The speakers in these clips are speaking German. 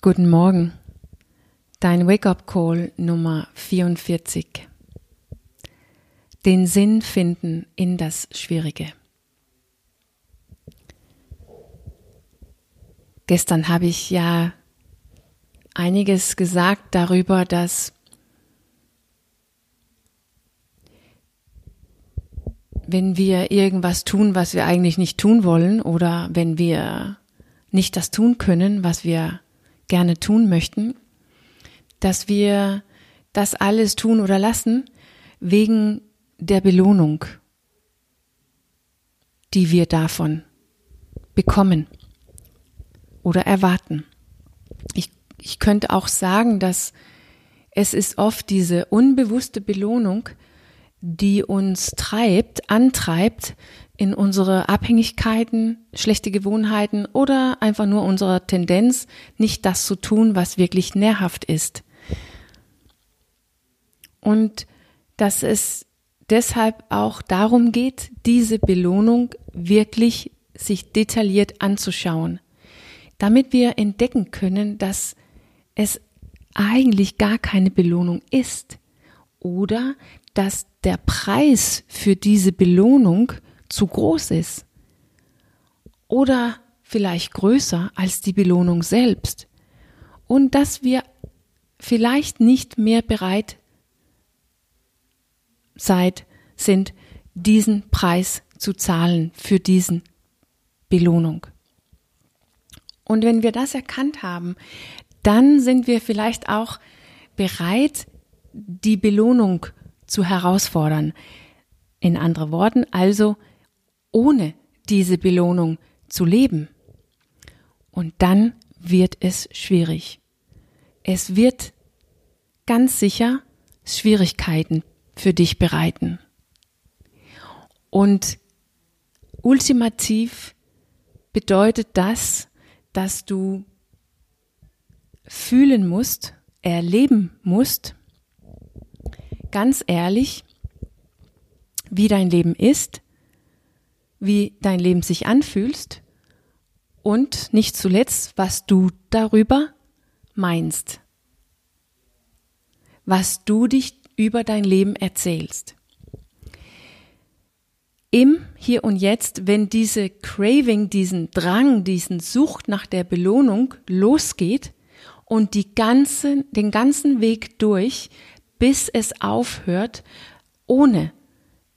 Guten Morgen. Dein Wake-up-Call Nummer 44. Den Sinn finden in das Schwierige. Gestern habe ich ja einiges gesagt darüber, dass wenn wir irgendwas tun, was wir eigentlich nicht tun wollen, oder wenn wir nicht das tun können, was wir gerne tun möchten, dass wir das alles tun oder lassen wegen der Belohnung, die wir davon bekommen oder erwarten. Ich, ich könnte auch sagen, dass es ist oft diese unbewusste Belohnung, die uns treibt, antreibt in unsere Abhängigkeiten, schlechte Gewohnheiten oder einfach nur unserer Tendenz, nicht das zu tun, was wirklich nährhaft ist. Und dass es deshalb auch darum geht, diese Belohnung wirklich sich detailliert anzuschauen, damit wir entdecken können, dass es eigentlich gar keine Belohnung ist oder dass der Preis für diese Belohnung zu groß ist oder vielleicht größer als die Belohnung selbst und dass wir vielleicht nicht mehr bereit seid, sind, diesen Preis zu zahlen für diesen Belohnung. Und wenn wir das erkannt haben, dann sind wir vielleicht auch bereit, die Belohnung zu herausfordern. In anderen Worten, also ohne diese Belohnung zu leben. Und dann wird es schwierig. Es wird ganz sicher Schwierigkeiten für dich bereiten. Und ultimativ bedeutet das, dass du fühlen musst, erleben musst, ganz ehrlich, wie dein Leben ist, wie dein Leben sich anfühlst und nicht zuletzt, was du darüber meinst, was du dich über dein Leben erzählst. Im Hier und Jetzt, wenn diese Craving, diesen Drang, diesen Sucht nach der Belohnung losgeht und die ganzen, den ganzen Weg durch bis es aufhört, ohne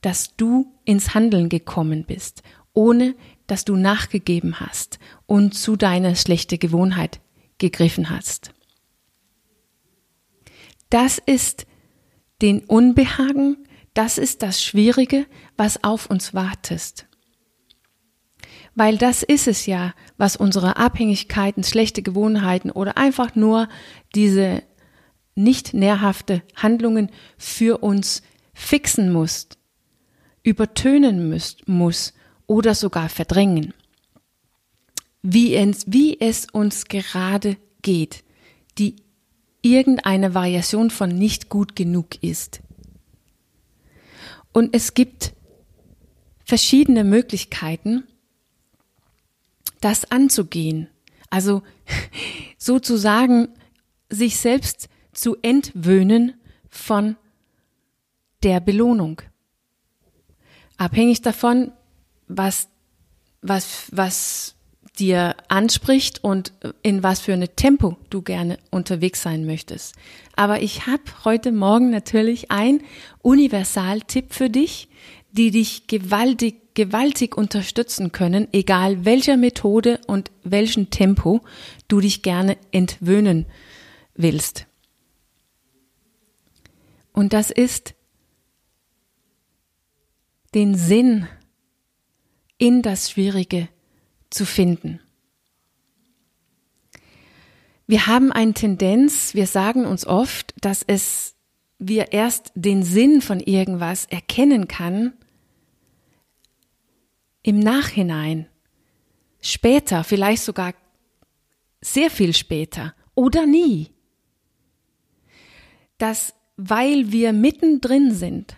dass du ins Handeln gekommen bist, ohne dass du nachgegeben hast und zu deiner schlechten Gewohnheit gegriffen hast. Das ist den Unbehagen, das ist das Schwierige, was auf uns wartet. Weil das ist es ja, was unsere Abhängigkeiten, schlechte Gewohnheiten oder einfach nur diese nicht nährhafte Handlungen für uns fixen muss, übertönen muss, muss oder sogar verdrängen. Wie es, wie es uns gerade geht, die irgendeine Variation von nicht gut genug ist. Und es gibt verschiedene Möglichkeiten, das anzugehen. Also sozusagen sich selbst zu entwöhnen von der Belohnung. Abhängig davon, was, was, was dir anspricht und in was für eine Tempo du gerne unterwegs sein möchtest. Aber ich habe heute Morgen natürlich ein Universaltipp für dich, die dich gewaltig, gewaltig unterstützen können, egal welcher Methode und welchen Tempo du dich gerne entwöhnen willst. Und das ist den Sinn in das Schwierige zu finden. Wir haben eine Tendenz, wir sagen uns oft, dass es wir erst den Sinn von irgendwas erkennen kann im Nachhinein, später, vielleicht sogar sehr viel später oder nie. Dass weil wir mittendrin sind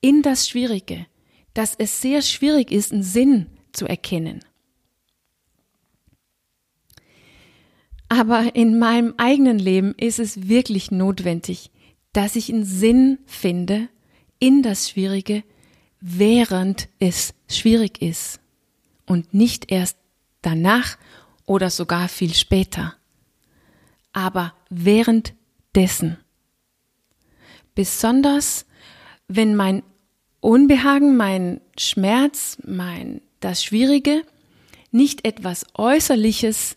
in das Schwierige, dass es sehr schwierig ist, einen Sinn zu erkennen. Aber in meinem eigenen Leben ist es wirklich notwendig, dass ich einen Sinn finde in das Schwierige, während es schwierig ist und nicht erst danach oder sogar viel später, aber währenddessen. Besonders wenn mein Unbehagen, mein Schmerz, mein das Schwierige nicht etwas Äußerliches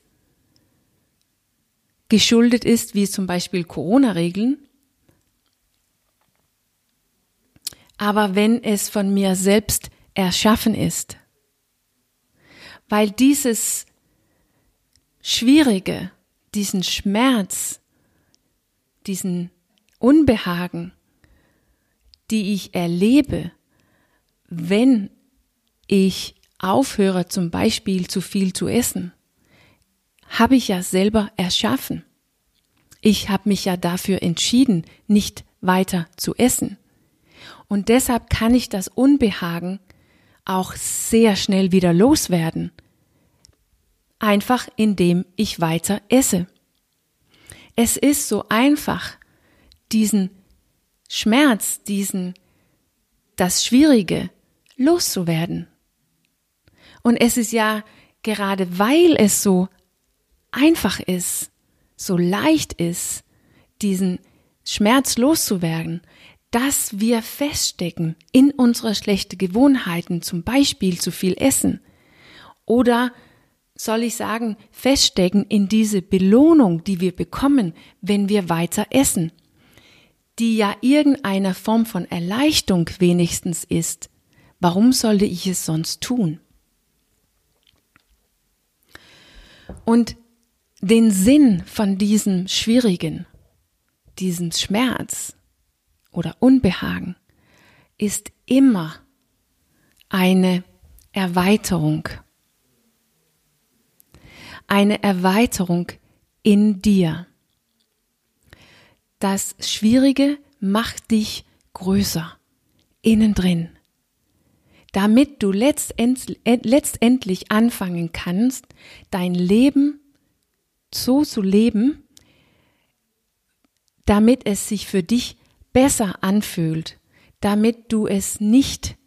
geschuldet ist, wie zum Beispiel Corona-Regeln, aber wenn es von mir selbst erschaffen ist. Weil dieses Schwierige, diesen Schmerz, diesen Unbehagen, die ich erlebe, wenn ich aufhöre zum Beispiel zu viel zu essen, habe ich ja selber erschaffen. Ich habe mich ja dafür entschieden, nicht weiter zu essen. Und deshalb kann ich das Unbehagen auch sehr schnell wieder loswerden. Einfach indem ich weiter esse. Es ist so einfach, diesen Schmerz, diesen, das Schwierige loszuwerden. Und es ist ja gerade weil es so einfach ist, so leicht ist, diesen Schmerz loszuwerden, dass wir feststecken in unsere schlechten Gewohnheiten, zum Beispiel zu viel essen. Oder soll ich sagen, feststecken in diese Belohnung, die wir bekommen, wenn wir weiter essen, die ja irgendeine Form von Erleichterung wenigstens ist. Warum sollte ich es sonst tun? Und den Sinn von diesem Schwierigen, diesem Schmerz oder Unbehagen ist immer eine Erweiterung. Eine Erweiterung in dir. Das Schwierige macht dich größer, innen drin. Damit du letztendlich anfangen kannst, dein Leben so zu leben, damit es sich für dich besser anfühlt, damit du es nicht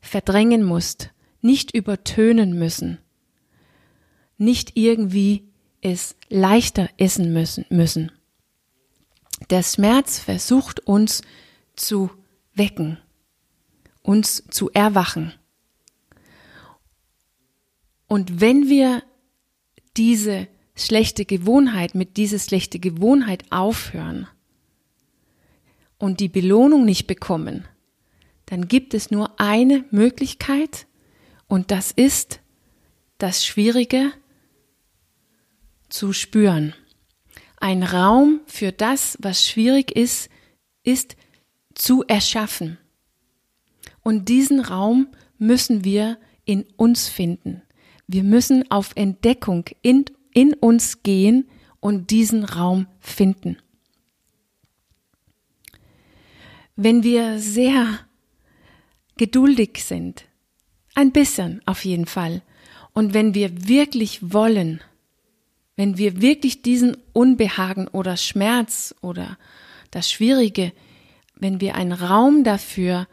verdrängen musst, nicht übertönen müssen, nicht irgendwie es leichter essen müssen, müssen. Der Schmerz versucht uns zu wecken, uns zu erwachen. Und wenn wir diese schlechte Gewohnheit, mit dieser schlechte Gewohnheit aufhören und die Belohnung nicht bekommen, dann gibt es nur eine Möglichkeit und das ist das Schwierige zu spüren. Ein Raum für das, was schwierig ist, ist zu erschaffen. Und diesen Raum müssen wir in uns finden. Wir müssen auf Entdeckung in in uns gehen und diesen Raum finden. Wenn wir sehr geduldig sind, ein bisschen auf jeden Fall, und wenn wir wirklich wollen, wenn wir wirklich diesen Unbehagen oder Schmerz oder das Schwierige, wenn wir einen Raum dafür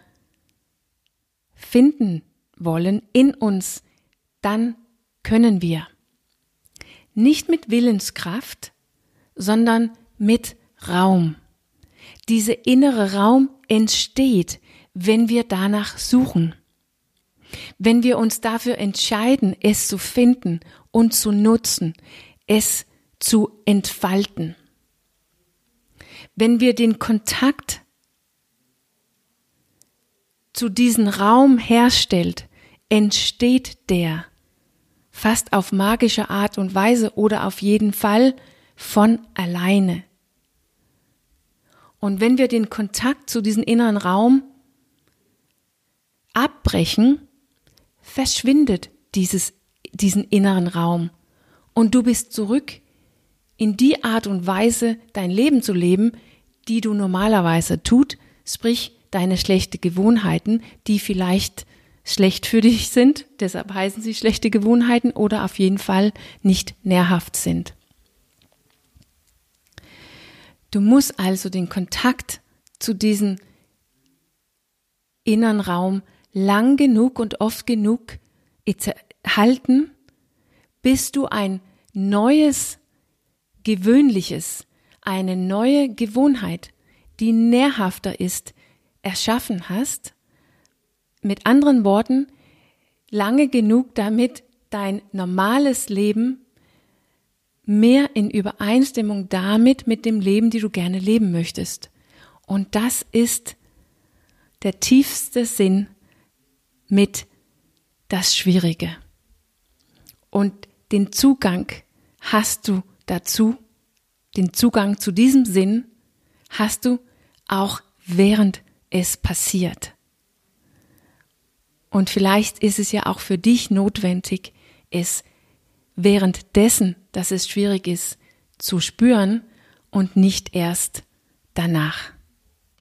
finden wollen in uns, dann können wir. Nicht mit Willenskraft, sondern mit Raum. Dieser innere Raum entsteht, wenn wir danach suchen. Wenn wir uns dafür entscheiden, es zu finden und zu nutzen, es zu entfalten. Wenn wir den Kontakt zu diesem Raum herstellt, entsteht der fast auf magische Art und Weise oder auf jeden Fall von alleine. Und wenn wir den Kontakt zu diesem inneren Raum abbrechen, verschwindet dieses, diesen inneren Raum und du bist zurück in die Art und Weise, dein Leben zu leben, die du normalerweise tut, sprich deine schlechte Gewohnheiten, die vielleicht schlecht für dich sind, deshalb heißen sie schlechte Gewohnheiten oder auf jeden Fall nicht nährhaft sind. Du musst also den Kontakt zu diesem inneren Raum lang genug und oft genug halten, bis du ein neues, gewöhnliches, eine neue Gewohnheit, die nährhafter ist, erschaffen hast. Mit anderen Worten, lange genug damit dein normales Leben mehr in Übereinstimmung damit mit dem Leben, die du gerne leben möchtest. Und das ist der tiefste Sinn mit das Schwierige. Und den Zugang hast du dazu, den Zugang zu diesem Sinn hast du auch während es passiert. Und vielleicht ist es ja auch für dich notwendig, es währenddessen, dass es schwierig ist, zu spüren und nicht erst danach.